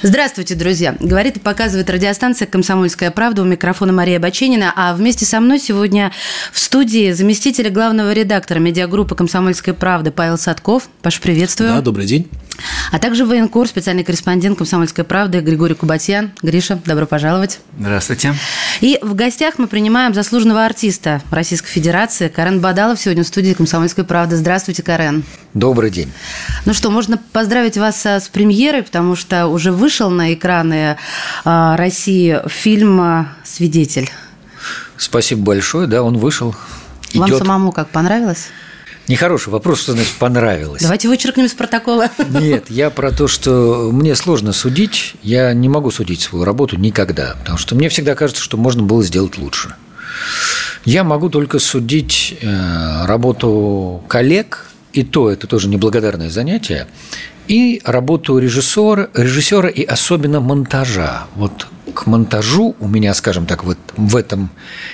Здравствуйте, друзья. Говорит и показывает радиостанция «Комсомольская правда». У микрофона Мария Баченина. А вместе со мной сегодня в студии заместитель главного редактора медиагруппы «Комсомольская правда» Павел Садков. Паш, приветствую. Да, добрый день. А также военкор, специальный корреспондент «Комсомольской правды» Григорий Кубатьян. Гриша, добро пожаловать. Здравствуйте. И в гостях мы принимаем заслуженного артиста Российской Федерации Карен Бадалов сегодня в студии «Комсомольской правды». Здравствуйте, Карен. Добрый день. Ну что, можно поздравить вас с премьерой, потому что уже вышел на экраны а, России фильм а, «Свидетель». Спасибо большое, да, он вышел. Вам Идет. самому как понравилось? Нехороший вопрос, что значит понравилось. Давайте вычеркнем из протокола. Нет, я про то, что мне сложно судить, я не могу судить свою работу никогда, потому что мне всегда кажется, что можно было сделать лучше. Я могу только судить э, работу коллег, и то это тоже неблагодарное занятие, и работу режиссера, режиссера и особенно монтажа. Вот к монтажу у меня, скажем так, вот в этом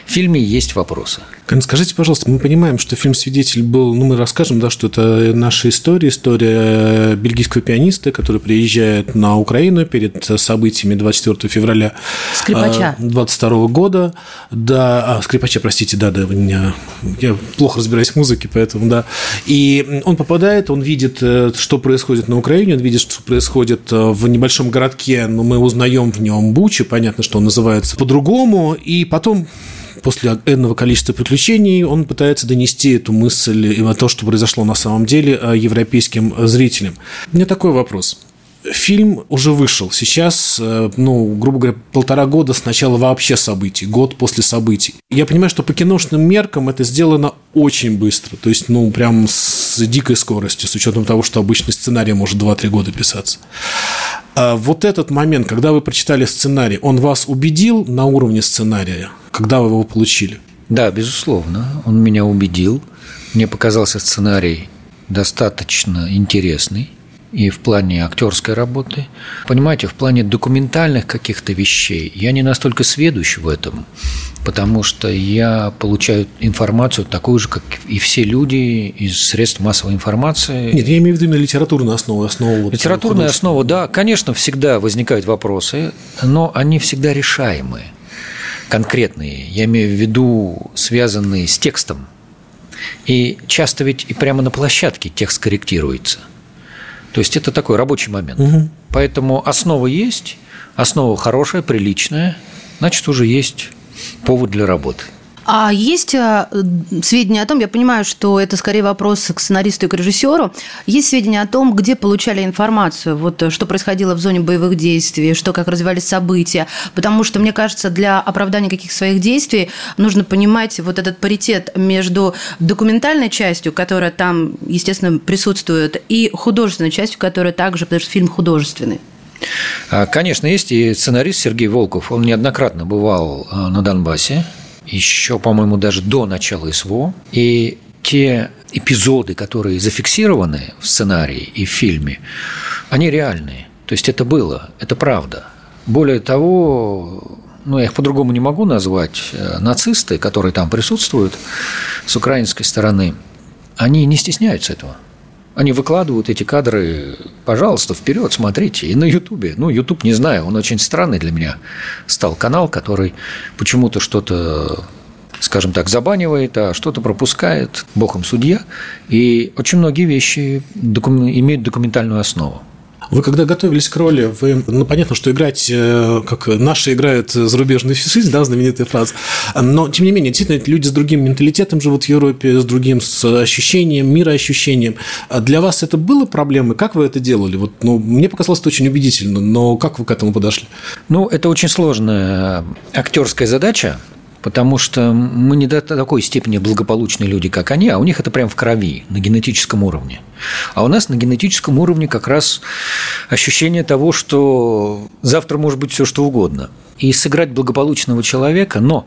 фильме есть вопросы. Скажите, пожалуйста, мы понимаем, что фильм «Свидетель» был, ну, мы расскажем, да, что это наша история, история бельгийского пианиста, который приезжает на Украину перед событиями 24 февраля Скрипача. 22 года. Да, а, скрипача, простите, да, да, у меня, я плохо разбираюсь в музыке, поэтому, да. И он попадает, он видит, э, что происходит на Украине, он видит, что происходит э, в небольшом городке, но мы узнаем в нем Бучи, понятно, что он называется по-другому, и потом после энного количества приключений он пытается донести эту мысль и то, что произошло на самом деле, э, европейским зрителям. У меня такой вопрос. Фильм уже вышел. Сейчас, э, ну, грубо говоря, полтора года с начала вообще событий, год после событий. Я понимаю, что по киношным меркам это сделано очень быстро. То есть, ну, прям с дикой скоростью, с учетом того, что обычный сценарий может 2-3 года писаться. А вот этот момент, когда вы прочитали сценарий, он вас убедил на уровне сценария, когда вы его получили? Да, безусловно, он меня убедил. Мне показался сценарий достаточно интересный и в плане актерской работы. Понимаете, в плане документальных каких-то вещей я не настолько сведущ в этом, потому что я получаю информацию такую же, как и все люди из средств массовой информации. Нет, я имею в виду именно литературную основу. основу вот Литературная художественную. основа, да, конечно, всегда возникают вопросы, но они всегда решаемые, конкретные. Я имею в виду связанные с текстом. И часто ведь и прямо на площадке текст корректируется. То есть это такой рабочий момент. Мгм. Поэтому основа есть, основа хорошая, приличная, значит, уже есть повод для работы. А есть а, сведения о том, я понимаю, что это скорее вопрос к сценаристу и к режиссеру, есть сведения о том, где получали информацию, вот э, что происходило в зоне боевых действий, что как развивались события, потому что, мне кажется, для оправдания каких своих действий нужно понимать вот этот паритет между документальной частью, которая там, естественно, присутствует, и художественной частью, которая также, потому что фильм художественный. А, Конечно, есть и сценарист Сергей Волков. Он неоднократно бывал а, на Донбассе, еще, по-моему, даже до начала СВО. И те эпизоды, которые зафиксированы в сценарии и в фильме, они реальные. То есть это было, это правда. Более того, ну, я их по-другому не могу назвать, э, нацисты, которые там присутствуют с украинской стороны, они не стесняются этого. Они выкладывают эти кадры, пожалуйста, вперед, смотрите. И на Ютубе. Ну, Ютуб не знаю, он очень странный для меня стал канал, который почему-то что-то скажем так, забанивает, а что-то пропускает, бог им судья. И очень многие вещи докум- имеют документальную основу. Вы когда готовились к роли, вы, ну, понятно, что играть, э, как наши играют зарубежный фишист, да, знаменитая фраза, но, тем не менее, действительно, люди с другим менталитетом живут в Европе, с другим с ощущением, мироощущением. А для вас это было проблемой? Как вы это делали? Вот, ну, мне показалось это очень убедительно, но как вы к этому подошли? Ну, это очень сложная актерская задача, потому что мы не до такой степени благополучные люди, как они, а у них это прям в крови, на генетическом уровне. А у нас на генетическом уровне как раз ощущение того, что завтра может быть все что угодно. И сыграть благополучного человека, но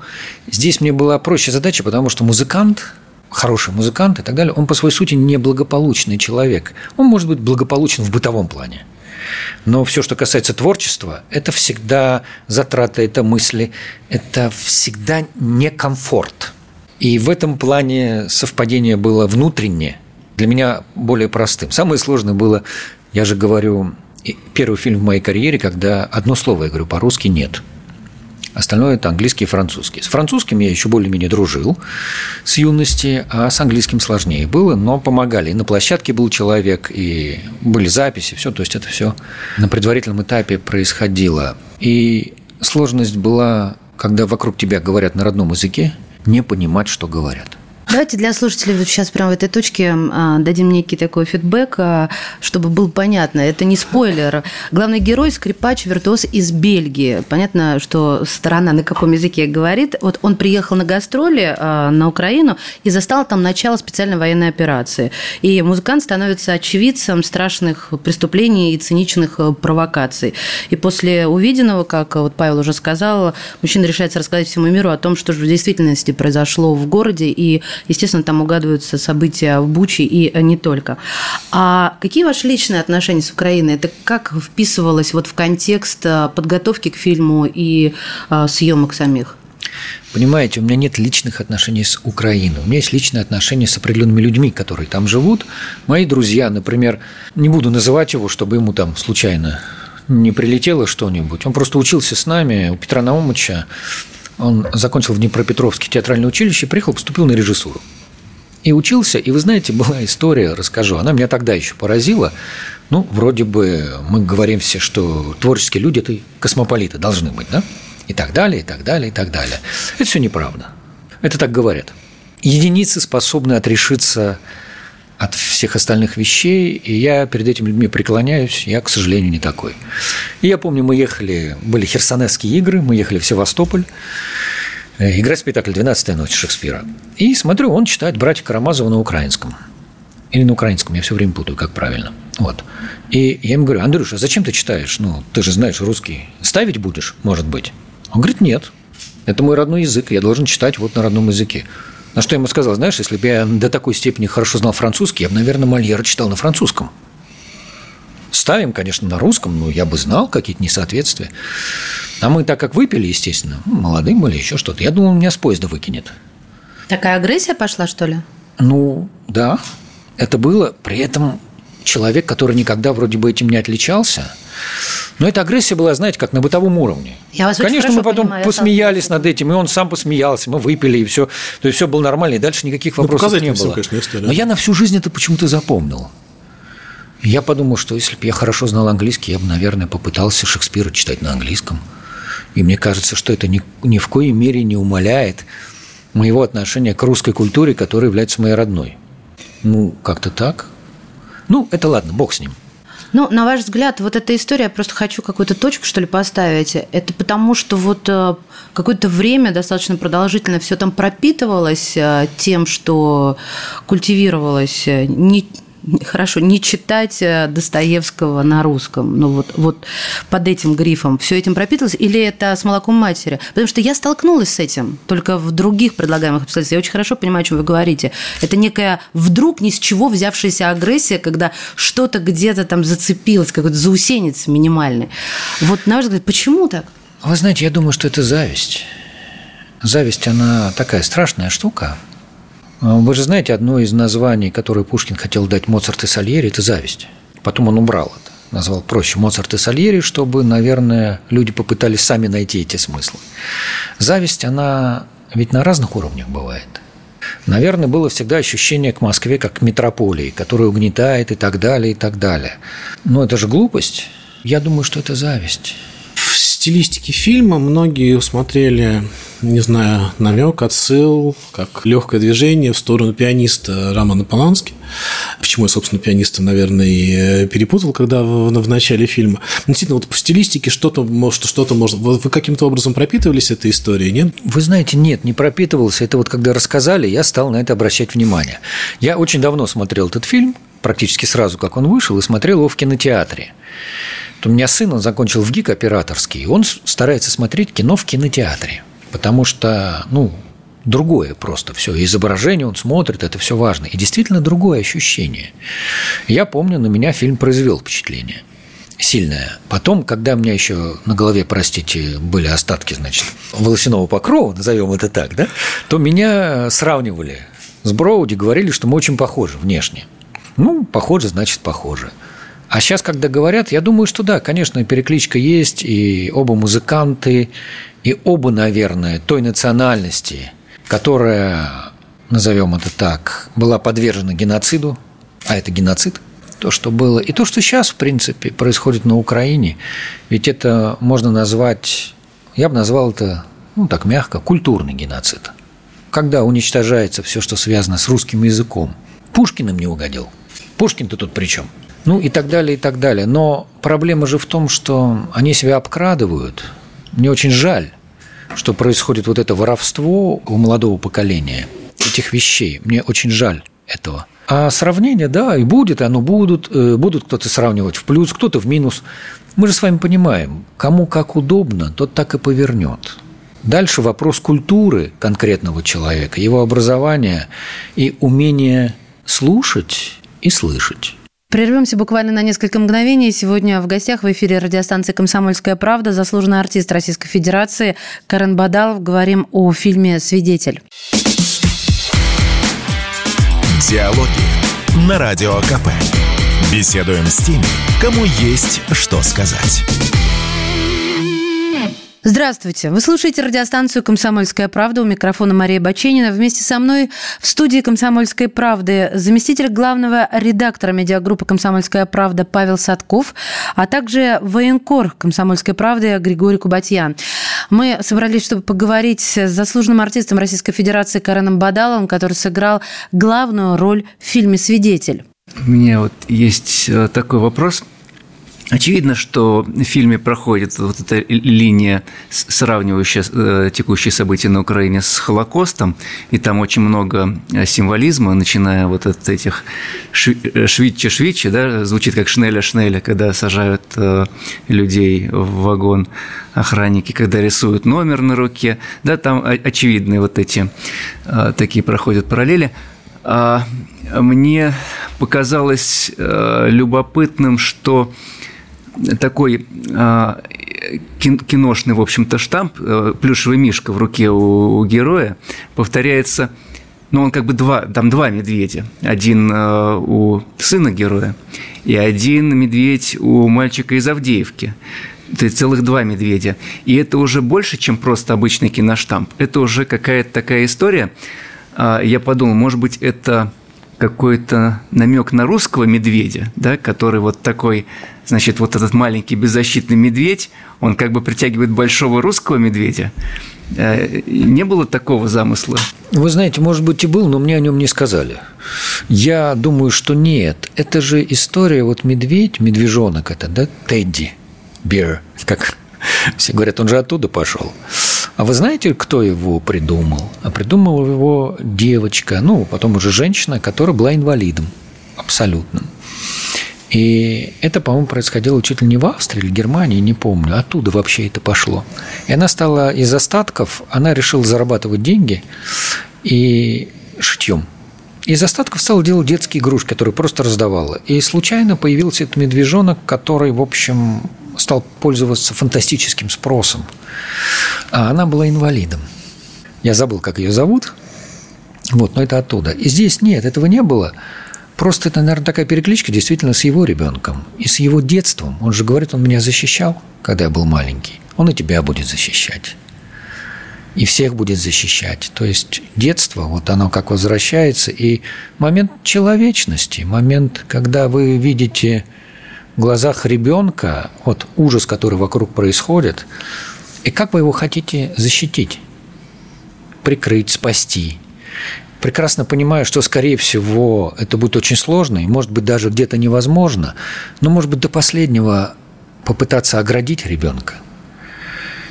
здесь мне была проще задача, потому что музыкант, хороший музыкант и так далее, он по своей сути не благополучный человек. Он может быть благополучен в бытовом плане. Но все, что касается творчества, это всегда затраты, это мысли, это всегда некомфорт. И в этом плане совпадение было внутреннее, для меня более простым. Самое сложное было, я же говорю, первый фильм в моей карьере, когда одно слово я говорю по-русски «нет». Остальное – это английский и французский. С французским я еще более-менее дружил с юности, а с английским сложнее было, но помогали. И на площадке был человек, и были записи, все. То есть это все на предварительном этапе происходило. И сложность была, когда вокруг тебя говорят на родном языке, не понимать, что говорят. Давайте для слушателей вот сейчас прямо в этой точке а, дадим некий такой фидбэк, а, чтобы было понятно. Это не спойлер. Главный герой – скрипач, виртуоз из Бельгии. Понятно, что сторона на каком языке говорит. Вот он приехал на гастроли а, на Украину и застал там начало специальной военной операции. И музыкант становится очевидцем страшных преступлений и циничных провокаций. И после увиденного, как вот Павел уже сказал, мужчина решается рассказать всему миру о том, что же в действительности произошло в городе и Естественно, там угадываются события в Буче и не только. А какие ваши личные отношения с Украиной? Это как вписывалось вот в контекст э, подготовки к фильму и э, съемок самих? Понимаете, у меня нет личных отношений с Украиной. У меня есть личные отношения с определенными людьми, которые там живут. Мои друзья, например, не буду называть его, чтобы ему там случайно не прилетело что-нибудь. Он просто учился с нами у Петра Наумовича он закончил в Днепропетровске театральное училище, приехал, поступил на режиссуру. И учился, и вы знаете, была история, расскажу, она меня тогда еще поразила. Ну, вроде бы мы говорим все, что творческие люди – это космополиты должны быть, да? И так далее, и так далее, и так далее. Это все неправда. Это так говорят. Единицы способны отрешиться от всех остальных вещей, и я перед этими людьми преклоняюсь, я, к сожалению, не такой. И я помню, мы ехали, были херсонесские игры, мы ехали в Севастополь, э, играть спектакль «12 ночь» Шекспира. И смотрю, он читает «Братья Карамазова» на украинском. Или на украинском, я все время путаю, как правильно. Вот. И я ему говорю, Андрюша, зачем ты читаешь? Ну, ты же знаешь русский. Ставить будешь, может быть? Он говорит, нет. Это мой родной язык, я должен читать вот на родном языке. На что я ему сказал, знаешь, если бы я до такой степени хорошо знал французский, я бы, наверное, Мольера читал на французском. Ставим, конечно, на русском, но я бы знал какие-то несоответствия. А мы так как выпили, естественно, молодым были, еще что-то. Я думал, он меня с поезда выкинет. Такая агрессия пошла, что ли? Ну, да. Это было. При этом человек, который никогда вроде бы этим не отличался, но эта агрессия была, знаете, как на бытовом уровне. Я вас Конечно, мы потом понимаю, посмеялись над этим, и он сам посмеялся, мы выпили, и все. То есть все было нормально, и дальше никаких ну, вопросов ну, не было. Конечно, история. Но я на всю жизнь это почему-то запомнил. Я подумал, что если бы я хорошо знал английский, я бы, наверное, попытался Шекспира читать на английском. И мне кажется, что это ни, ни в коей мере не умаляет моего отношения к русской культуре, которая является моей родной. Ну, как-то так. Ну, это ладно, бог с ним. Ну, на ваш взгляд, вот эта история, я просто хочу какую-то точку, что ли, поставить. Это потому, что вот э, какое-то время достаточно продолжительно все там пропитывалось э, тем, что культивировалось э, не хорошо, не читать э, Достоевского на русском, ну вот, вот под этим грифом, все этим пропитывалось, или это с молоком матери? Потому что я столкнулась с этим, только в других предлагаемых обстоятельствах. Я очень хорошо понимаю, о чем вы говорите. Это некая вдруг ни с чего взявшаяся агрессия, когда что-то где-то там зацепилось, какой-то заусенец минимальный. Вот, на ваш взгляд, почему так? Вы знаете, я думаю, что это зависть. Зависть, она такая страшная штука – вы же знаете, одно из названий, которое Пушкин хотел дать Моцарт и Сальери, это зависть. Потом он убрал это. Назвал проще Моцарт и Сальери, чтобы, наверное, люди попытались сами найти эти смыслы. Зависть, она ведь на разных уровнях бывает. Наверное, было всегда ощущение к Москве как к метрополии, которая угнетает и так далее, и так далее. Но это же глупость. Я думаю, что это зависть стилистике фильма многие усмотрели, не знаю, намек, отсыл, как легкое движение в сторону пианиста Романа Полански. Почему я, собственно, пианиста, наверное, и э, перепутал, когда в, в начале фильма. Но, действительно, вот в стилистике что-то, может, что-то можно... Вы каким-то образом пропитывались этой историей, нет? Вы знаете, нет, не пропитывался. Это вот когда рассказали, я стал на это обращать внимание. Я очень давно смотрел этот фильм, практически сразу, как он вышел, и смотрел его в кинотеатре. У меня сын, он закончил в ГИК операторский, он старается смотреть кино в кинотеатре, потому что, ну, другое просто все. Изображение он смотрит, это все важно. И действительно другое ощущение. Я помню, на меня фильм произвел впечатление. сильная. Потом, когда у меня еще на голове, простите, были остатки, значит, волосяного покрова, назовем это так, да, то меня сравнивали с Броуди, говорили, что мы очень похожи внешне. Ну, похоже, значит, похоже. А сейчас, когда говорят, я думаю, что да, конечно, перекличка есть, и оба музыканты, и оба, наверное, той национальности, которая, назовем это так, была подвержена геноциду, а это геноцид – то, что было, и то, что сейчас, в принципе, происходит на Украине, ведь это можно назвать, я бы назвал это, ну, так мягко, культурный геноцид. Когда уничтожается все, что связано с русским языком. Пушкин им не угодил. Пушкин-то тут при чем? Ну и так далее, и так далее. Но проблема же в том, что они себя обкрадывают. Мне очень жаль, что происходит вот это воровство у молодого поколения этих вещей. Мне очень жаль этого. А сравнение, да, и будет, и оно будут, э, будут кто-то сравнивать в плюс, кто-то в минус. Мы же с вами понимаем, кому как удобно, тот так и повернет. Дальше вопрос культуры конкретного человека, его образования и умения слушать и слышать. Прервемся буквально на несколько мгновений. Сегодня в гостях в эфире радиостанции «Комсомольская правда» заслуженный артист Российской Федерации Карен Бадалов. Говорим о фильме «Свидетель». Диалоги на Радио КП. Беседуем с теми, кому есть что сказать. Здравствуйте. Вы слушаете радиостанцию «Комсомольская правда». У микрофона Мария Баченина. Вместе со мной в студии «Комсомольской правды» заместитель главного редактора медиагруппы «Комсомольская правда» Павел Садков, а также военкор «Комсомольской правды» Григорий Кубатьян. Мы собрались, чтобы поговорить с заслуженным артистом Российской Федерации Кареном Бадаловым, который сыграл главную роль в фильме «Свидетель». У меня вот есть э, такой вопрос – Очевидно, что в фильме проходит вот эта линия, сравнивающая э, текущие события на Украине с Холокостом, и там очень много э, символизма, начиная вот от этих швидче-швидче, да, звучит как шнеля-шнеля, когда сажают э, людей в вагон охранники, когда рисуют номер на руке, да, там очевидные вот эти такие проходят параллели. А мне показалось любопытным, что такой а, киношный, в общем-то, штамп, э, плюшевый мишка в руке у, героя повторяется, ну, он как бы два, там два медведя. Один э, у сына героя и один медведь у мальчика из Авдеевки. То есть целых два медведя. И это уже больше, чем просто обычный киноштамп. Это уже какая-то такая история. А, я подумал, может быть, это какой-то намек на русского медведя, да, который вот такой, значит, вот этот маленький беззащитный медведь, он как бы притягивает большого русского медведя. Э, не было такого замысла? Вы знаете, может быть и был, но мне о нем не сказали. Я думаю, что нет. Это же история, вот медведь, медвежонок это, да, Тедди, Бир, как все говорят, он же оттуда пошел. А вы знаете, кто его придумал? А придумала его девочка, ну, потом уже женщина, которая была инвалидом абсолютным. И это, по-моему, происходило чуть ли не в Австрии или Германии, не помню. Оттуда вообще это пошло. И она стала из остатков, она решила зарабатывать деньги и шитьем. Из остатков стала делать детские игрушки, которые просто раздавала. И случайно появился этот медвежонок, который, в общем, стал пользоваться фантастическим спросом. А она была инвалидом. Я забыл, как ее зовут. Вот, но это оттуда. И здесь нет, этого не было. Просто это, наверное, такая перекличка действительно с его ребенком и с его детством. Он же говорит, он меня защищал, когда я был маленький. Он и тебя будет защищать. И всех будет защищать. То есть детство, вот оно как возвращается. И момент человечности, момент, когда вы видите в глазах ребенка вот ужас, который вокруг происходит, и как вы его хотите защитить, прикрыть, спасти. Прекрасно понимаю, что, скорее всего, это будет очень сложно, и, может быть, даже где-то невозможно, но, может быть, до последнего попытаться оградить ребенка.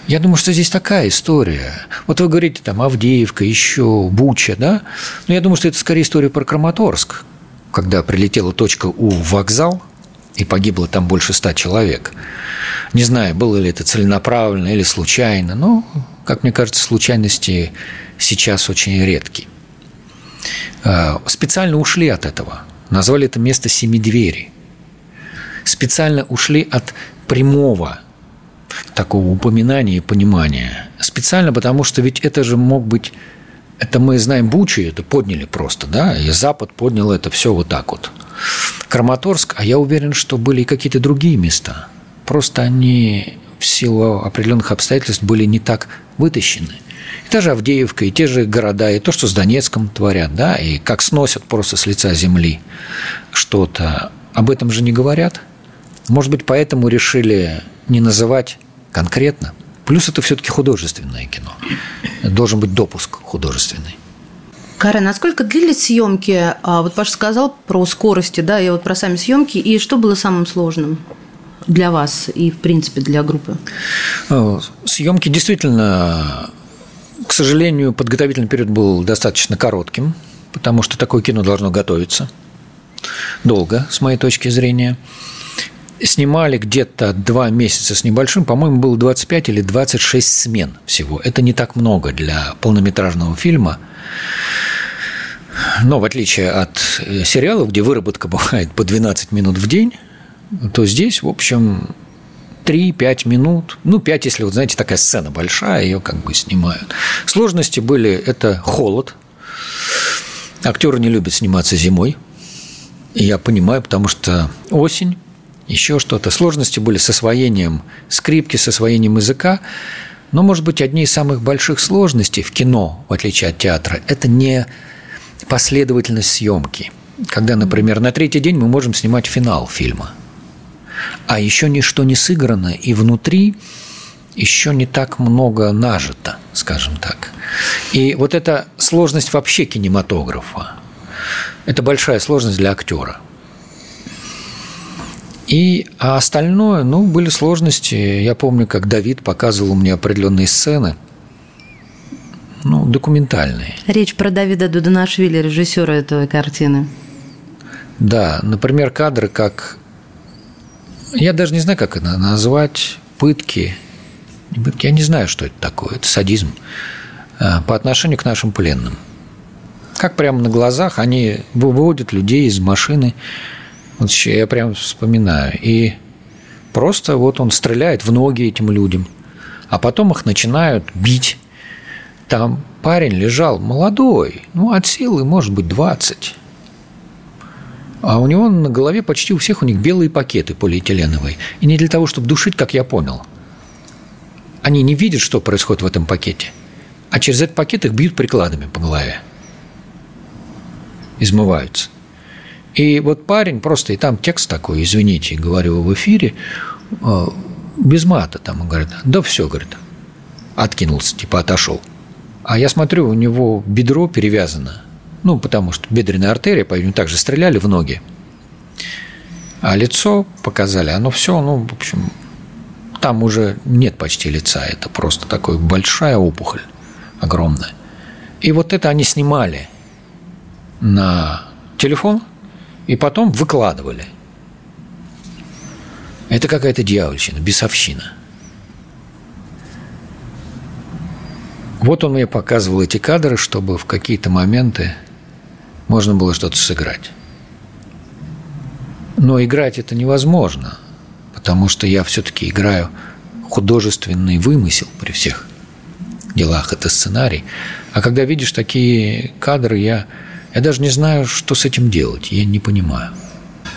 Я думаю, что здесь такая история. Вот вы говорите, там, Авдеевка, еще Буча, да? Но я думаю, что это скорее история про Краматорск, когда прилетела точка У в вокзал – и погибло там больше ста человек. Не знаю, было ли это целенаправленно или случайно, но, как мне кажется, случайности сейчас очень редкие. А, специально ушли от этого. Назвали это место «Семи двери». специально ушли от прямого такого упоминания и понимания. Специально, потому что ведь это же мог быть это мы знаем Бучи, это подняли просто, да, и Запад поднял это все вот так вот. Краматорск, а я уверен, что были и какие-то другие места. Просто они в силу определенных обстоятельств были не так вытащены. И та же Авдеевка, и те же города, и то, что с Донецком творят, да, и как сносят просто с лица земли что-то. Об этом же не говорят. Может быть, поэтому решили не называть конкретно. Плюс это все-таки художественное кино. Должен быть допуск художественный. Кара, насколько длились съемки? А, вот Паша сказал про скорости, да, и вот про сами съемки. И что было самым сложным для вас и, в принципе, для группы? Э, съемки действительно, к сожалению, подготовительный период был достаточно коротким, потому что такое кино должно готовиться долго, с моей точки зрения снимали где-то два месяца с небольшим, по-моему, было 25 или 26 смен всего. Это не так много для полнометражного фильма. Но в отличие от э, сериалов, где выработка бывает по 12 минут в день, то здесь, в общем, 3-5 минут, ну, 5, если, вот знаете, такая сцена большая, ее как бы снимают. Сложности были – это холод. Актеры не любят сниматься зимой. Я понимаю, потому что осень, еще что-то. Сложности были с освоением скрипки, с освоением языка. Но, может быть, одни из самых больших сложностей в кино, в отличие от театра, это не последовательность съемки. Когда, например, на третий день мы можем снимать финал фильма, а еще ничто не сыграно, и внутри еще не так много нажито, скажем так. И вот эта сложность вообще кинематографа, это большая сложность для актера – и а остальное, ну, были сложности. Я помню, как Давид показывал мне определенные сцены, ну, документальные. Речь про Давида Дуданашвили, режиссера этой картины. Да, например, кадры, как... Я даже не знаю, как это назвать. Пытки. Пытки, я не знаю, что это такое. Это садизм а, по отношению к нашим пленным. Как прямо на глазах они выводят людей из машины, вот я прям вспоминаю. И просто вот он стреляет в ноги этим людям, а потом их начинают бить. Там парень лежал молодой, ну, от силы, может быть, 20. А у него на голове почти у всех у них белые пакеты полиэтиленовые. И не для того, чтобы душить, как я понял. Они не видят, что происходит в этом пакете. А через этот пакет их бьют прикладами по голове. Измываются. И вот парень просто, и там текст такой, извините, говорю в эфире, э, без мата там, он говорит, да все, говорит, откинулся, типа отошел. А я смотрю, у него бедро перевязано, ну, потому что бедренная артерия, по-видимому, также стреляли в ноги. А лицо показали, оно все, ну, в общем, там уже нет почти лица, это просто такая большая опухоль, огромная. И вот это они снимали на телефон, и потом выкладывали. Это какая-то дьявольщина, бесовщина. Вот он мне показывал эти кадры, чтобы в какие-то моменты можно было что-то сыграть. Но играть это невозможно, потому что я все-таки играю художественный вымысел при всех делах, это сценарий. А когда видишь такие кадры, я я даже не знаю, что с этим делать. Я не понимаю.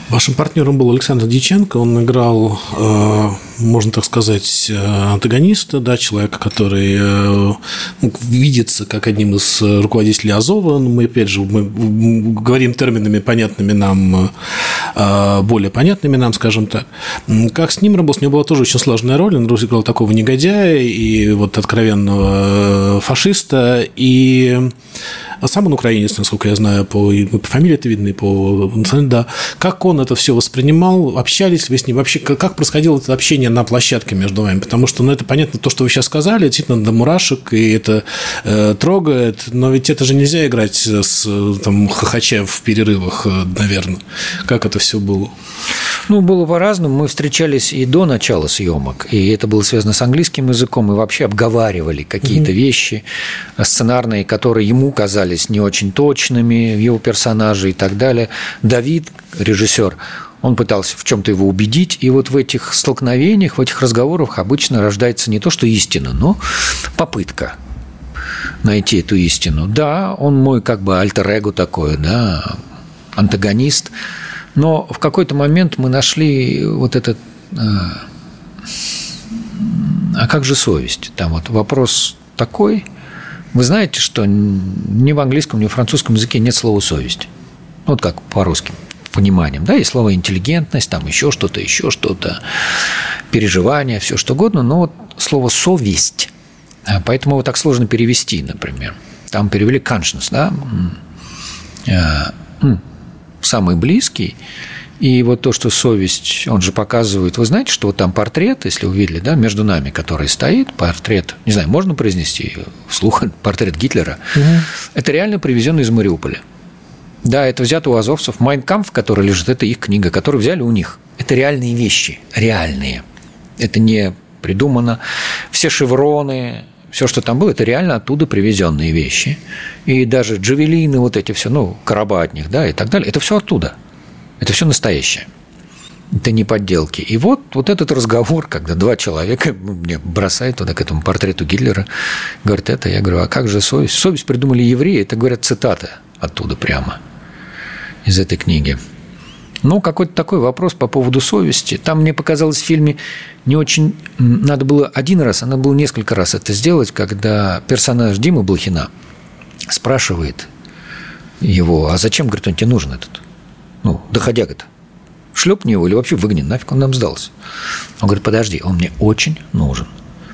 Вашим партнером был Александр Диченко. Он играл, э, можно так сказать, э, антагониста, да, человека, который э, ну, видится как одним из руководителей Азова. Мы, опять же, мы говорим терминами понятными нам, более понятными нам, скажем так. Как с ним работать? У него была тоже очень сложная роль. Он играл такого негодяя и вот откровенного фашиста. И сам он украинец, насколько я знаю, по, по фамилии это видно, и по да. Как он это все воспринимал? Общались вы с ним? Вообще, как происходило это общение на площадке между вами? Потому что, ну, это понятно, то, что вы сейчас сказали, действительно, до мурашек, и это э, трогает, но ведь это же нельзя играть с, там, хохоча в перерывах, э, наверное. Как это все было? Ну, было по-разному. Мы встречались и до начала съемок, и это было связано с английским языком, и вообще обговаривали какие-то mm-hmm. вещи сценарные, которые ему казались не очень точными, его персонажи и так далее. Давид, режиссер, Он пытался в чем-то его убедить, и вот в этих столкновениях, в этих разговорах обычно рождается не то, что истина, но попытка найти эту истину. Да, он мой как бы альтер-эго такой, да, антагонист, но в какой-то момент мы нашли вот этот... А, а как же совесть? Там вот вопрос такой. Вы знаете, что ни в английском, ни в французском языке нет слова «совесть». Вот как по русским пониманием. Да, есть слово интеллигентность, там еще что-то, еще что-то, переживание, все что угодно, но вот слово совесть. А, поэтому его так сложно перевести, например. Там перевели conscience, да, а, самый близкий. И вот то, что совесть, он же показывает, вы знаете, что вот там портрет, если вы видели, да, между нами, который стоит, портрет, не знаю, можно произнести вслух, портрет Гитлера, угу. это реально привезенный из Мариуполя. Да, это взято у азовцев. Майнкамф, который лежит, это их книга, которую взяли у них. Это реальные вещи, реальные. Это не придумано. Все шевроны, все, что там было, это реально оттуда привезенные вещи. И даже джавелины, вот эти все, ну, короба от них, да, и так далее, это все оттуда. Это все настоящее. Это не подделки. И вот, вот этот разговор, когда два человека мне бросают туда к этому портрету Гитлера, говорят, это, я говорю, а как же совесть? Совесть придумали евреи, это, говорят, цитата оттуда прямо из этой книги. Но какой-то такой вопрос по поводу совести. Там мне показалось в фильме не очень... Надо было один раз, а надо было несколько раз это сделать, когда персонаж Димы Блохина спрашивает его, а зачем, говорит, он тебе нужен этот? Ну, доходяга-то. Шлепни его или вообще выгни, нафиг он нам сдался. Он говорит, подожди, он мне очень нужен.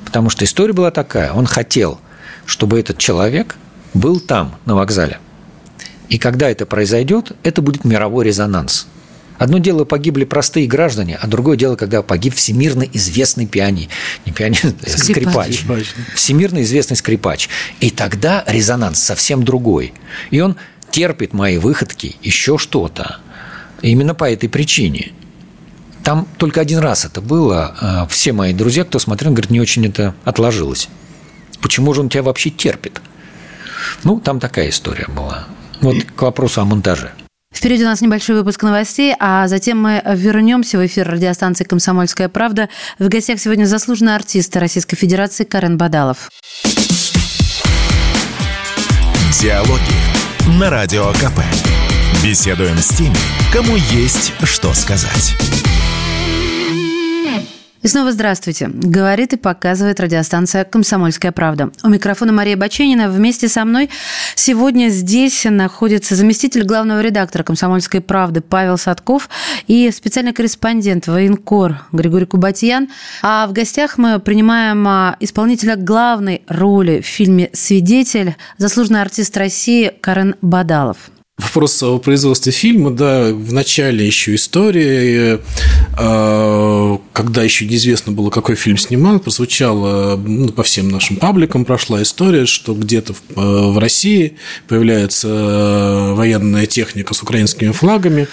Потому что история была такая, он хотел, чтобы этот человек был там, на вокзале – и когда это произойдет, это будет мировой резонанс. Одно дело погибли простые граждане, а другое дело, когда погиб всемирно известный пиани, не пианист, а скрипач. скрипач. Всемирно известный скрипач. И тогда резонанс совсем другой. И он терпит мои выходки, еще что-то. Именно по этой причине. Там только один раз это было. А все мои друзья, кто смотрел, говорят, не очень это отложилось. Почему же он тебя вообще терпит? Ну, там такая история была. Вот к вопросу о монтаже. Впереди у нас небольшой выпуск новостей, а затем мы вернемся в эфир радиостанции «Комсомольская правда». В гостях сегодня заслуженный артист Российской Федерации Карен Бадалов. Диалоги на Радио КП. Беседуем с теми, кому есть что сказать. И снова здравствуйте. Говорит и показывает радиостанция «Комсомольская правда». У микрофона Мария Баченина. Вместе со мной сегодня здесь находится заместитель главного редактора «Комсомольской правды» Павел Садков и специальный корреспондент военкор Григорий Кубатьян. А в гостях мы принимаем а, исполнителя главной роли в фильме «Свидетель», заслуженный артист России Карен Бадалов вопрос о производстве фильма, да, в начале еще истории, э, когда еще неизвестно было, какой фильм снимал, прозвучала ну, по всем нашим пабликам прошла история, что где-то в, э, России появляется э, военная техника с украинскими флагами,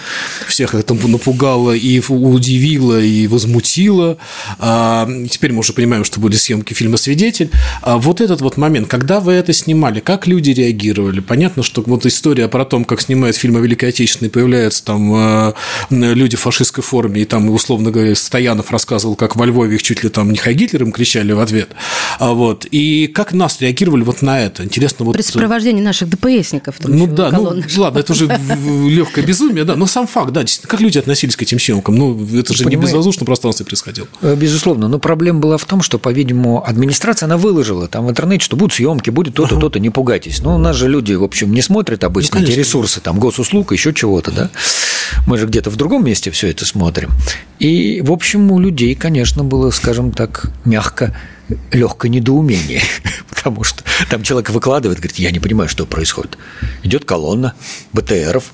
всех это напугало и удивило, и возмутило. А, теперь мы уже понимаем, что были съемки фильма «Свидетель». А вот этот вот момент, когда вы это снимали, как люди реагировали? Понятно, что вот история про то, как как снимают фильм о Великой Отечественной, появляются там э, люди в фашистской форме, и там, условно говоря, Стоянов рассказывал, как во Львове их чуть ли там не Гитлер им кричали в ответ. А вот. И как нас реагировали вот на это? Интересно, вот... При сопровождении наших ДПСников. Ну да, ну ладно, это уже легкое безумие, да, но сам факт, да, как люди относились к этим съемкам? Ну, это же не в безвоздушном пространстве происходило. Э, безусловно, но проблема была в том, что, по-видимому, администрация, она выложила там в интернете, что будут съемки, будет то-то, то-то, не пугайтесь. Но у нас же люди, в общем, не смотрят обычно ну, эти ресурсы курсы там госуслуг, еще чего-то, да. Мы же где-то в другом месте все это смотрим. И, в общем, у людей, конечно, было, скажем так, мягко легкое недоумение, потому что там человек выкладывает, говорит, я не понимаю, что происходит. Идет колонна БТРов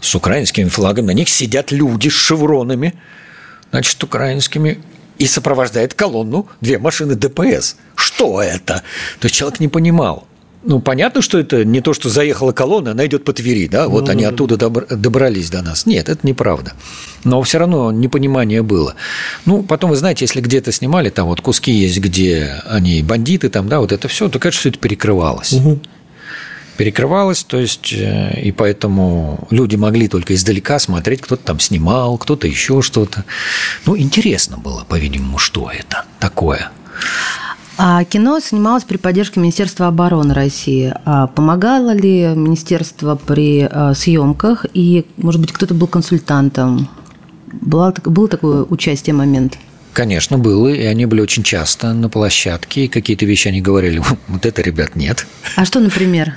с украинскими флагами, на них сидят люди с шевронами, значит, украинскими, и сопровождает колонну две машины ДПС. Что это? То есть человек не понимал. Ну, понятно, что это не то, что заехала колонна, она идет по Твери, да, вот ну, они оттуда добрались до нас. Нет, это неправда. Но все равно непонимание было. Ну, потом, вы знаете, если где-то снимали, там вот куски есть, где они бандиты, там, да, вот это все, то, конечно, все это перекрывалось. Угу перекрывалось, то есть, э, и поэтому люди могли только издалека смотреть, кто-то там снимал, кто-то еще что-то. Ну, интересно было, по-видимому, что это такое. А кино снималось при поддержке Министерства обороны России. А помогало ли министерство при а, съемках? И, может быть, кто-то был консультантом? Было, было такое участие момент? Конечно, было, и они были очень часто на площадке, и какие-то вещи они говорили, вот это, ребят, нет. А что, например?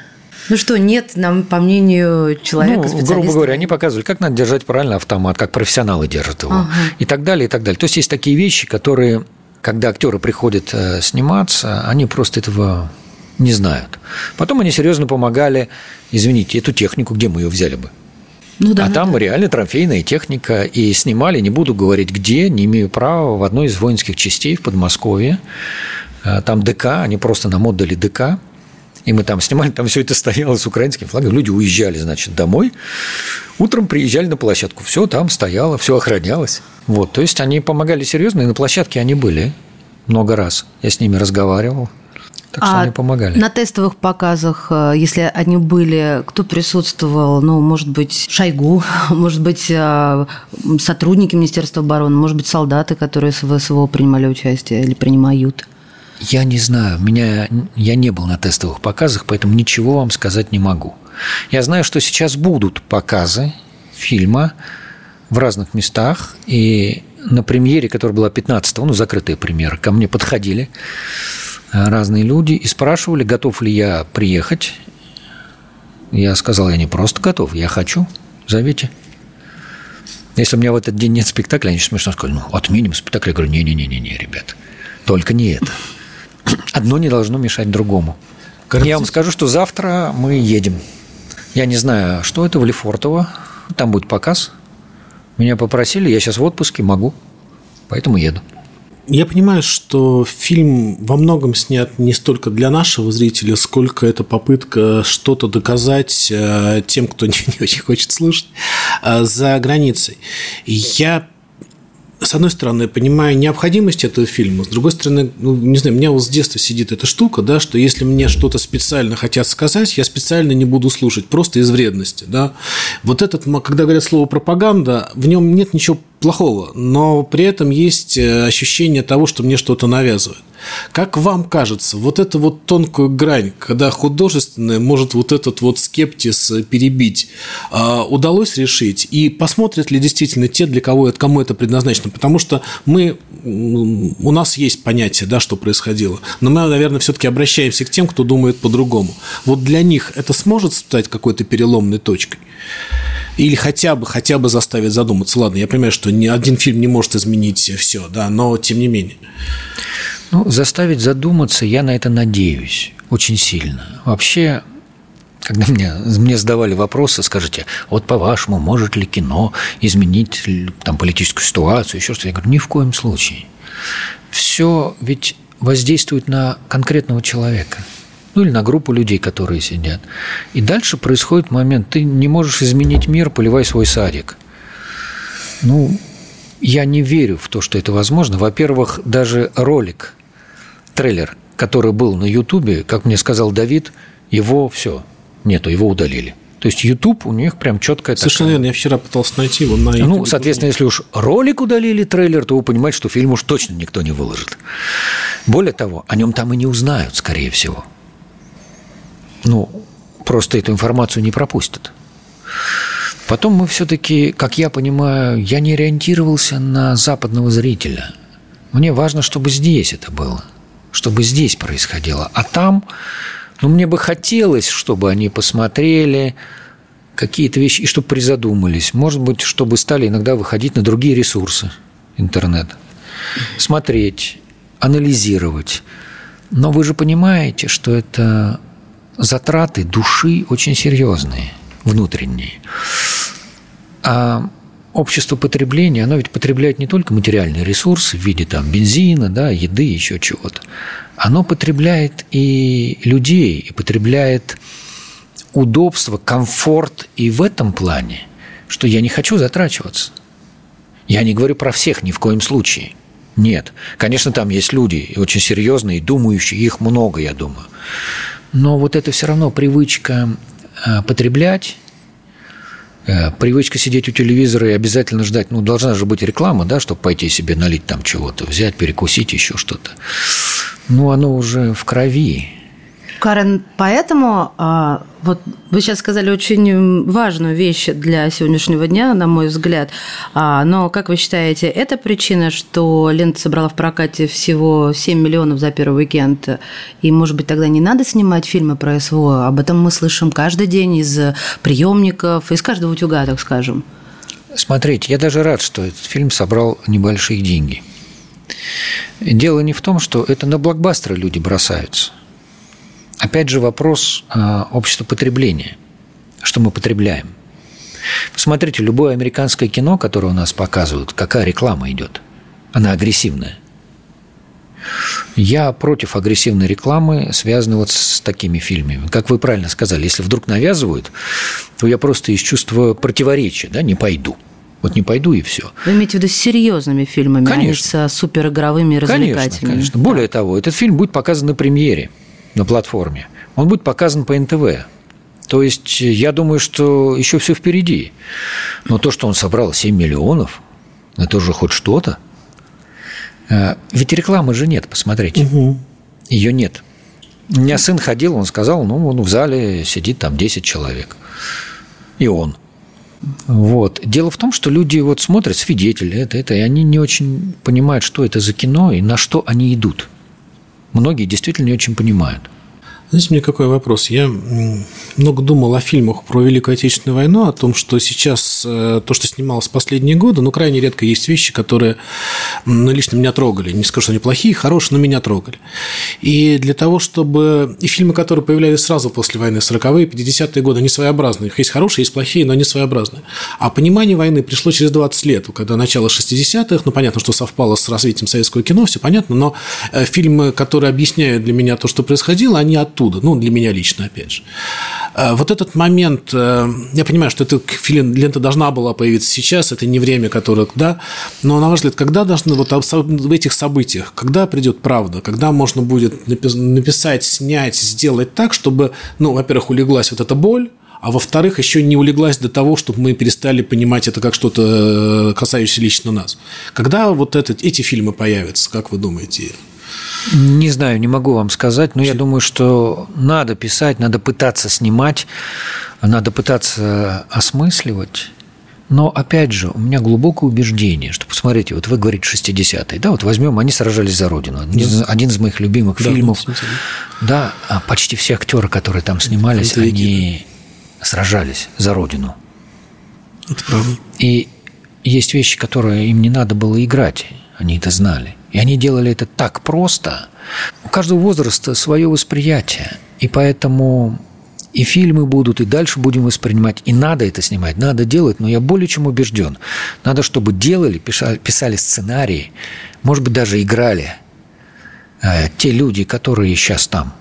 Ну что, нет, нам, по мнению человека, ну, грубо говоря, они показывали, как надо держать правильно автомат, как профессионалы держат его, ага. и так далее, и так далее. То есть есть такие вещи, которые, когда актеры приходят э, сниматься, они просто этого не знают. Потом они серьезно помогали, извините, эту технику, где мы ее взяли бы? Ну, да, а ну, там да. реально трофейная техника. И снимали, не буду говорить где, не имею права, в одной из воинских частей в Подмосковье. Э, там ДК, они просто нам отдали ДК. И мы там снимали, там все это стояло с украинским флагом. Люди уезжали, значит, домой. Утром приезжали на площадку. Все там стояло, все охранялось. Вот, то есть они помогали серьезно, и на площадке они были много раз. Я с ними разговаривал. Так что а они помогали. На тестовых показах, э, если они были, кто присутствовал? Ну, может быть, Шойгу, может быть, э, сотрудники Министерства обороны, может быть, солдаты, которые в СВО принимали участие или принимают? Я не знаю, меня, я не был на тестовых показах, поэтому ничего вам сказать не могу. Я знаю, что сейчас будут показы фильма в разных местах, и на премьере, которая была 15 ну, закрытая премьера, ко мне подходили Э, разные люди и спрашивали, готов ли я приехать. Я сказал, я не просто готов, я хочу, зовите. Если у меня в этот день нет спектакля, они смешно сказали, ну, отменим спектакль. Я говорю, не-не-не-не, ребят, только не это. Одно не должно мешать другому. Кажется... Я вам скажу, что завтра мы едем. Я не знаю, что это, в Лефортово. Там будет показ. Меня попросили, я сейчас в отпуске, могу. Поэтому еду. Я понимаю, что фильм во многом снят не столько для нашего зрителя, сколько это попытка что-то доказать э, тем, кто не, не очень хочет слушать, э, за границей. Я с одной стороны, понимаю необходимость этого фильма, с другой стороны, ну, не знаю, у меня вот с детства сидит эта штука, да, что если мне что-то специально хотят сказать, я специально не буду слушать, просто из вредности, да. Вот этот, когда говорят слово пропаганда, в нем нет ничего плохого, но при этом есть э, ощущение того, что мне что-то навязывают. Как вам кажется, вот эту вот тонкую грань, когда художественное может вот этот вот скептиз перебить, а, удалось решить? И посмотрят ли действительно те, для кого это, кому это предназначено? Потому что мы, у нас есть понятие, да, что происходило, но мы, наверное, все-таки обращаемся к тем, кто думает по-другому. Вот для них это сможет стать какой-то переломной точкой? Или хотя бы, хотя бы заставить задуматься. Ладно, я понимаю, что ни один фильм не может изменить все, да, но тем не менее. Ну, заставить задуматься я на это надеюсь очень сильно. Вообще, когда мне, мне задавали вопросы, скажите, вот по-вашему, может ли кино изменить там, политическую ситуацию, еще что-то, я говорю, ни в коем случае. Все ведь воздействует на конкретного человека – ну или на группу людей, которые сидят. И дальше происходит момент, ты не можешь изменить мир, поливай свой садик. Ну, я не верю в то, что это возможно. Во-первых, даже ролик, трейлер, который был на Ютубе, как мне сказал Давид, его все, нету, его удалили. То есть YouTube у них прям четкая Совершенно верно. Я вчера пытался найти его на YouTube. Ну, соответственно, если уж ролик удалили, трейлер, то вы понимаете, что фильм уж точно никто не выложит. Более того, о нем там и не узнают, скорее всего ну, просто эту информацию не пропустят. Потом мы все-таки, как я понимаю, я не ориентировался на западного зрителя. Мне важно, чтобы здесь это было, чтобы здесь происходило. А там, ну, мне бы хотелось, чтобы они посмотрели какие-то вещи и чтобы призадумались. Может быть, чтобы стали иногда выходить на другие ресурсы интернета. Смотреть, анализировать. Но вы же понимаете, что это затраты души очень серьезные, внутренние. А общество потребления, оно ведь потребляет не только материальные ресурсы в виде там, бензина, да, еды, еще чего-то. Оно потребляет и людей, и потребляет удобство, комфорт и в этом плане, что я не хочу затрачиваться. Я не говорю про всех ни в коем случае. Нет. Конечно, там есть люди очень серьезные, думающие, их много, я думаю. Но вот это все равно привычка э, потреблять, э, привычка сидеть у телевизора и обязательно ждать, ну, должна же быть реклама, да, чтобы пойти себе налить там чего-то, взять, перекусить еще что-то. Ну, оно уже в крови. Карен, поэтому а, вот вы сейчас сказали очень важную вещь для сегодняшнего дня, на мой взгляд. А, но как вы считаете, это причина, что лента собрала в прокате всего 7 миллионов за первый уикенд? И, может быть, тогда не надо снимать фильмы про СВО? Об этом мы слышим каждый день из приемников, из каждого утюга, так скажем. Смотрите, я даже рад, что этот фильм собрал небольшие деньги. Дело не в том, что это на блокбастеры люди бросаются – Опять же вопрос а, общества потребления. Что мы потребляем? Посмотрите, любое американское кино, которое у нас показывают, какая реклама идет? Она агрессивная. Я против агрессивной рекламы, связанной вот с такими фильмами. Как вы правильно сказали, если вдруг навязывают, то я просто из чувства противоречия да, не пойду. Вот не пойду и все. Вы имеете в виду с серьезными фильмами, конечно. а не с суперигровыми и развлекательными? Конечно, конечно. Более того, этот фильм будет показан на премьере – на платформе, он будет показан по НТВ. То есть я думаю, что еще все впереди. Но то, что он собрал 7 миллионов, это уже хоть что-то. Э, ведь рекламы же нет, посмотрите. Угу. Ее нет. У меня сын ходил, он сказал, ну, он в зале сидит там 10 человек. И он. Вот. Дело в том, что люди вот смотрят, свидетели, это, это, и они не очень понимают, что это за кино и на что они идут многие действительно не очень понимают. Знаете, мне какой вопрос? Я много думал о фильмах про Великую Отечественную войну, о том, что сейчас э, то, что снималось последние годы, ну, крайне редко есть вещи, которые ну, лично меня трогали. Не скажу, что они плохие, хорошие, но меня трогали. И для того, чтобы... И фильмы, которые появлялись сразу после войны, 40-е, 50-е годы, они своеобразные. Их есть хорошие, есть плохие, но они своеобразные. А понимание войны пришло через 20 лет, когда начало 60-х, ну, понятно, что совпало с развитием советского кино, все понятно, но э, фильмы, которые объясняют для меня то, что происходило, они оттуда оттуда, ну, для меня лично, опять же. Э, вот этот момент, э, я понимаю, что эта лента должна была появиться сейчас, это не время, которое, да, но, на ваш взгляд, когда должны вот в этих событиях, когда придет правда, когда можно будет написать, снять, сделать так, чтобы, ну, во-первых, улеглась вот эта боль, а во-вторых, еще не улеглась до того, чтобы мы перестали понимать это как что-то э, касающееся лично нас. Когда вот этот, эти фильмы появятся, как вы думаете? Не знаю, не могу вам сказать, но я думаю, что надо писать, надо пытаться снимать, надо пытаться осмысливать. Но, опять же, у меня глубокое убеждение, что, посмотрите, вот вы говорите 60-е, да, вот возьмем, они сражались за Родину. Один, да. один из моих любимых да, фильмов. Да, а почти все актеры, которые там снимались, Фантазии, они сражались за Родину. Это правда. И есть вещи, которые им не надо было играть, они это знали. И они делали это так просто. У каждого возраста свое восприятие. И поэтому и фильмы будут, и дальше будем воспринимать. И надо это снимать, надо делать, но я более чем убежден. Надо, чтобы делали, писали, сценарии, может быть, даже играли. Э, те люди, которые сейчас там,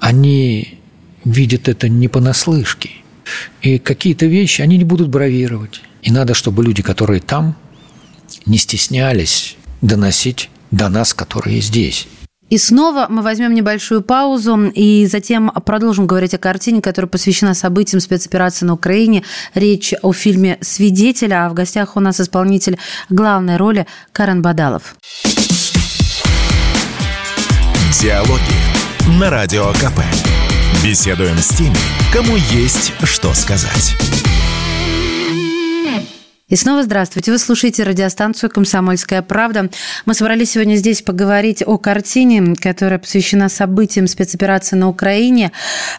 они видят это не понаслышке. И какие-то вещи они не будут бравировать. И надо, чтобы люди, которые там, не стеснялись доносить до нас, которые здесь. И снова мы возьмем небольшую паузу и затем продолжим говорить о картине, которая посвящена событиям спецоперации на Украине. Речь о фильме «Свидетель», а в гостях у нас исполнитель главной роли Карен Бадалов. Диалоги на Радио КП. Беседуем с теми, кому есть что сказать. И снова здравствуйте. Вы слушаете радиостанцию «Комсомольская правда». Мы собрались сегодня здесь поговорить о картине, которая посвящена событиям спецоперации на Украине.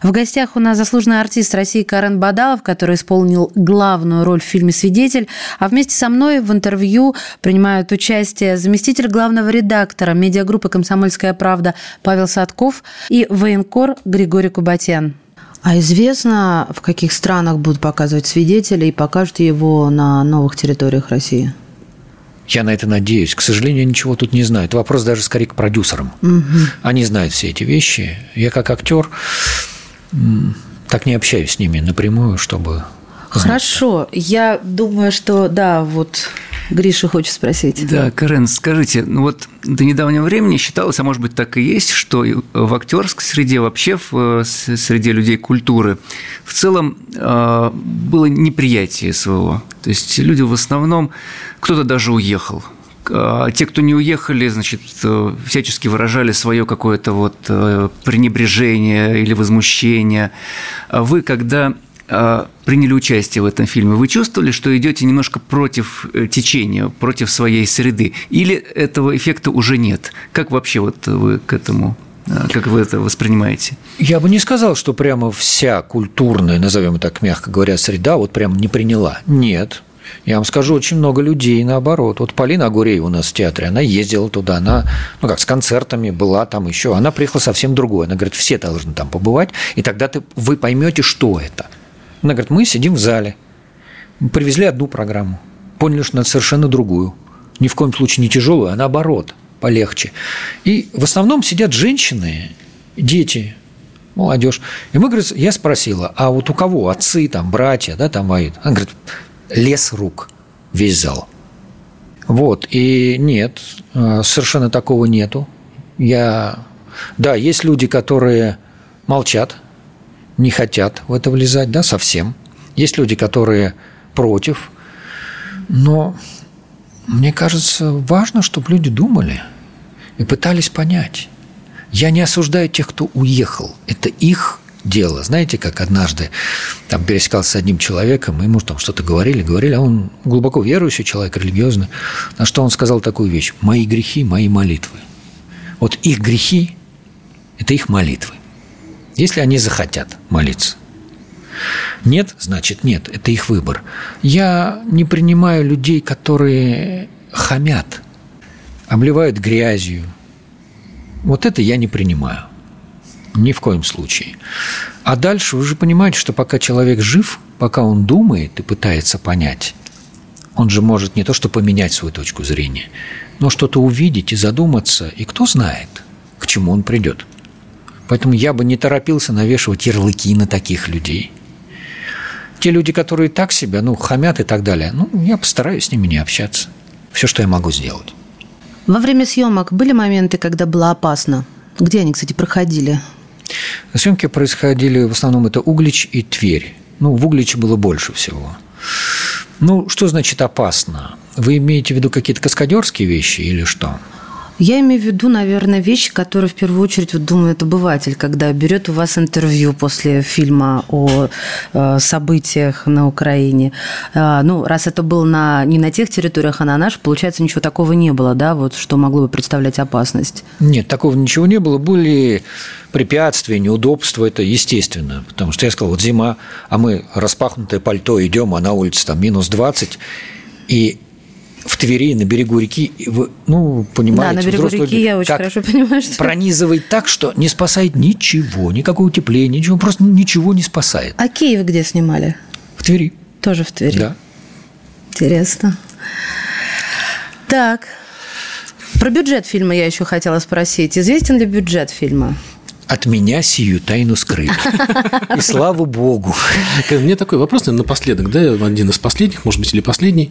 В гостях у нас заслуженный артист России Карен Бадалов, который исполнил главную роль в фильме «Свидетель». А вместе со мной в интервью принимают участие заместитель главного редактора медиагруппы «Комсомольская правда» Павел Садков и военкор Григорий Кубатян. А известно, в каких странах будут показывать свидетелей и покажут его на новых территориях России? Я на это надеюсь. К сожалению, ничего тут не знаю. Это вопрос даже скорее к продюсерам. Угу. Они знают все эти вещи. Я как актер так не общаюсь с ними напрямую, чтобы Хорошо. Я думаю, что да, вот Гриша хочет спросить. Да, Карен, скажите, ну вот до недавнего времени считалось, а может быть так и есть, что в актерской среде, вообще в среде людей культуры, в целом э, было неприятие своего. То есть люди в основном, кто-то даже уехал, а те, кто не уехали, значит, э, всячески выражали свое какое-то вот э, пренебрежение или возмущение. А вы, когда э, приняли участие в этом фильме, вы чувствовали, что идете немножко против течения, против своей среды? Или этого эффекта уже нет? Как вообще вот вы к этому как вы это воспринимаете? Я бы не сказал, что прямо вся культурная, назовем так мягко говоря, среда вот прям не приняла. Нет, я вам скажу, очень много людей наоборот. Вот Полина Агуреева у нас в театре, она ездила туда, она, ну как, с концертами была там еще. Она приехала совсем другой. Она говорит, все должны там побывать, и тогда ты, вы поймете, что это. Она говорит, мы сидим в зале, привезли одну программу, поняли, что надо совершенно другую. Ни в коем случае не тяжелую, а наоборот, полегче. И в основном сидят женщины, дети, молодежь. И мы, говорит, я спросила, а вот у кого отцы, там, братья, да, там воюют? Она говорит, лес рук весь зал. Вот, и нет, э, совершенно такого нету. Я... Да, есть люди, которые молчат, не хотят в это влезать, да, совсем. Есть люди, которые против. Но мне кажется, важно, чтобы люди думали и пытались понять. Я не осуждаю тех, кто уехал. Это их дело. Знаете, как однажды там пересекался с одним человеком, ему там что-то говорили, говорили, а он глубоко верующий человек, религиозный, на что он сказал такую вещь – «Мои грехи – мои молитвы». Вот их грехи – это их молитвы. Если они захотят молиться. Нет, значит нет, это их выбор. Я не принимаю людей, которые хамят, обливают грязью. Вот это я не принимаю. Ни в коем случае. А дальше вы же понимаете, что пока человек жив, пока он думает и пытается понять, он же может не то что поменять свою точку зрения, но что-то увидеть и задуматься, и кто знает, к чему он придет. Поэтому я бы не торопился навешивать ярлыки на таких людей. Те люди, которые так себя, ну, хамят и так далее, ну, я постараюсь с ними не общаться. Все, что я могу сделать. Во время съемок были моменты, когда было опасно? Где они, кстати, проходили? Съемки происходили в основном это Углич и Тверь. Ну, в Угличе было больше всего. Ну, что значит опасно? Вы имеете в виду какие-то каскадерские вещи или что? Я имею в виду, наверное, вещи, которые в первую очередь, вот думает обыватель, когда берет у вас интервью после фильма о э, событиях на Украине. Э, ну, раз это было на, не на тех территориях, а на наших, получается, ничего такого не было, да, вот что могло бы представлять опасность? Нет, такого ничего не было. Были препятствия, неудобства, это естественно. Потому что я сказал, вот зима, а мы распахнутое пальто идем, а на улице там минус 20, и в Твери, на берегу реки, вы, ну, понимаете, да, на берегу реки я очень хорошо понимаю, что... Пронизывает так, что не спасает ничего, никакого утепления, ничего, просто ничего не спасает. А Киев где снимали? В Твери. Тоже в Твери? Да. Интересно. Так, про бюджет фильма я еще хотела спросить. Известен ли бюджет фильма? От меня сию тайну скрыли. И слава богу. Мне такой вопрос, наверное, напоследок, да, один из последних, может быть, или последний.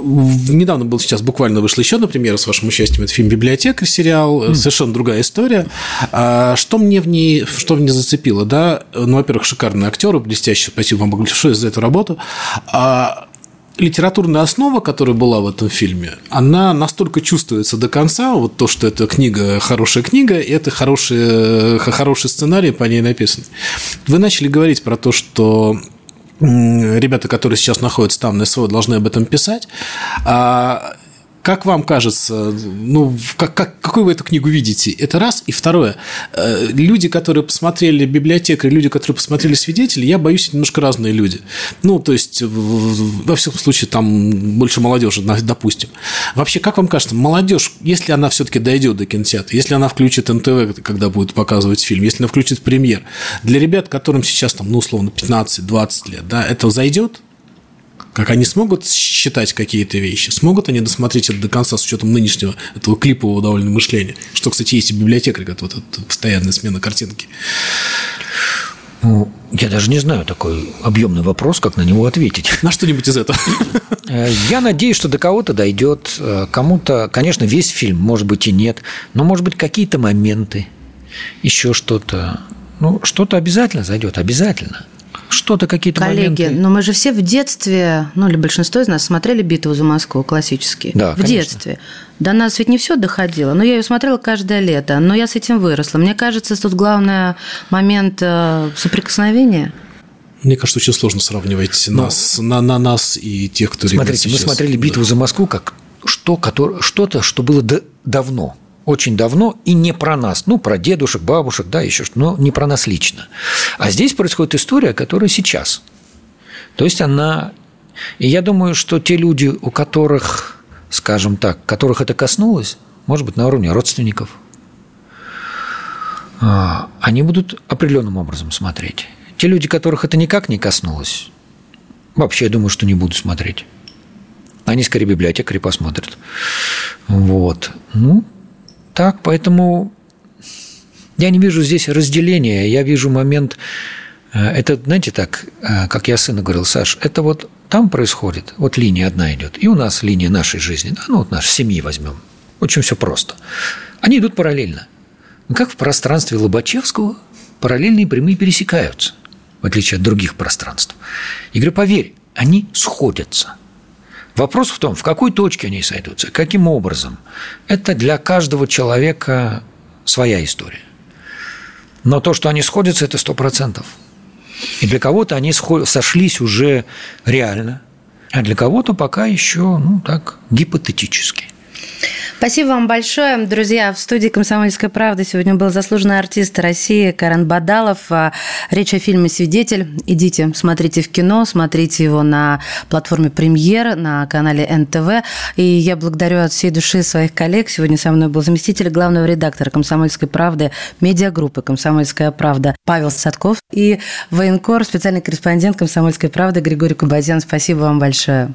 Недавно был сейчас буквально вышла еще одна премьера с вашим участием. Это фильм «Библиотекарь», сериал, mm. совершенно другая история. А что мне в ней, что в ней зацепило, да? Ну, во-первых, шикарные актеры, блестящие, спасибо вам большое за эту работу. А литературная основа, которая была в этом фильме, она настолько чувствуется до конца, вот то, что эта книга хорошая книга, и это хороший, хороший сценарий по ней написан. Вы начали говорить про то, что ребята, которые сейчас находятся там на СВО, должны об этом писать. А как вам кажется, ну, как, как, какую вы эту книгу видите? Это раз. И второе, э, люди, которые посмотрели библиотекарь, люди, которые посмотрели свидетели, я боюсь, немножко разные люди. Ну, то есть, во всяком случае, там больше молодежи, допустим. Вообще, как вам кажется, молодежь, если она все-таки дойдет до кинотеатра, если она включит НТВ, когда будет показывать фильм, если она включит премьер, для ребят, которым сейчас, там, ну, условно, 15-20 лет, да, это зайдет? Как они смогут считать какие-то вещи? Смогут они досмотреть это до конца с учетом нынешнего этого клипового довольно мышления? Что, кстати, есть и библиотекарь, вот эта постоянная смена картинки. Ну, я даже не знаю такой объемный вопрос, как на него ответить. На что-нибудь из этого. Э, я надеюсь, что до кого-то дойдет. Э, кому-то, конечно, весь фильм, может быть, и нет. Но, может быть, какие-то моменты, еще что-то. Ну, что-то обязательно зайдет, обязательно что-то, какие-то Коллеги, моменты. но мы же все в детстве, ну или большинство из нас смотрели «Битву за Москву» классические. Да, В конечно. детстве. До нас ведь не все доходило, но я ее смотрела каждое лето, но я с этим выросла. Мне кажется, тут главный момент э, соприкосновения. Мне кажется, очень сложно сравнивать нас, на, на нас и тех, кто Смотрите, мы сейчас. смотрели «Битву за Москву» как что, что-то, что было давно, очень давно и не про нас, ну, про дедушек, бабушек, да, еще что но не про нас лично. А здесь происходит история, которая сейчас. То есть она... И я думаю, что те люди, у которых, скажем так, которых это коснулось, может быть, на уровне родственников, а, они будут определенным образом смотреть. Те люди, которых это никак не коснулось, вообще, я думаю, что не будут смотреть. Они скорее библиотекари посмотрят. Вот. Ну, так, поэтому я не вижу здесь разделения. Я вижу момент... э, Это, знаете, так, э, как я сыну говорил, Саш, это вот там происходит, вот линия одна идет, и у нас линия нашей жизни, да, ну вот нашей семьи возьмем. Очень все просто. Они идут параллельно. Как в пространстве Лобачевского параллельные прямые пересекаются, в отличие от других пространств. И говорю, поверь, они сходятся. Вопрос в том, в какой точке они сойдутся, каким образом. Это для каждого человека своя история. Но то, что они сходятся, это сто процентов. И для кого-то они сошлись уже реально, а для кого-то пока еще, ну так, гипотетически. Спасибо вам большое. Друзья, в студии «Комсомольская правда» сегодня был заслуженный артист России Карен Бадалов. А, Речь о фильме «Свидетель». Идите, смотрите в кино, смотрите его на платформе «Премьер», на канале НТВ. И я благодарю от всей души своих коллег. Сегодня со мной был заместитель главного редактора «Комсомольской правды» медиагруппы «Комсомольская правда» Павел Садков и военкор, специальный корреспондент «Комсомольской правды» Григорий Кубазян. Спасибо вам большое.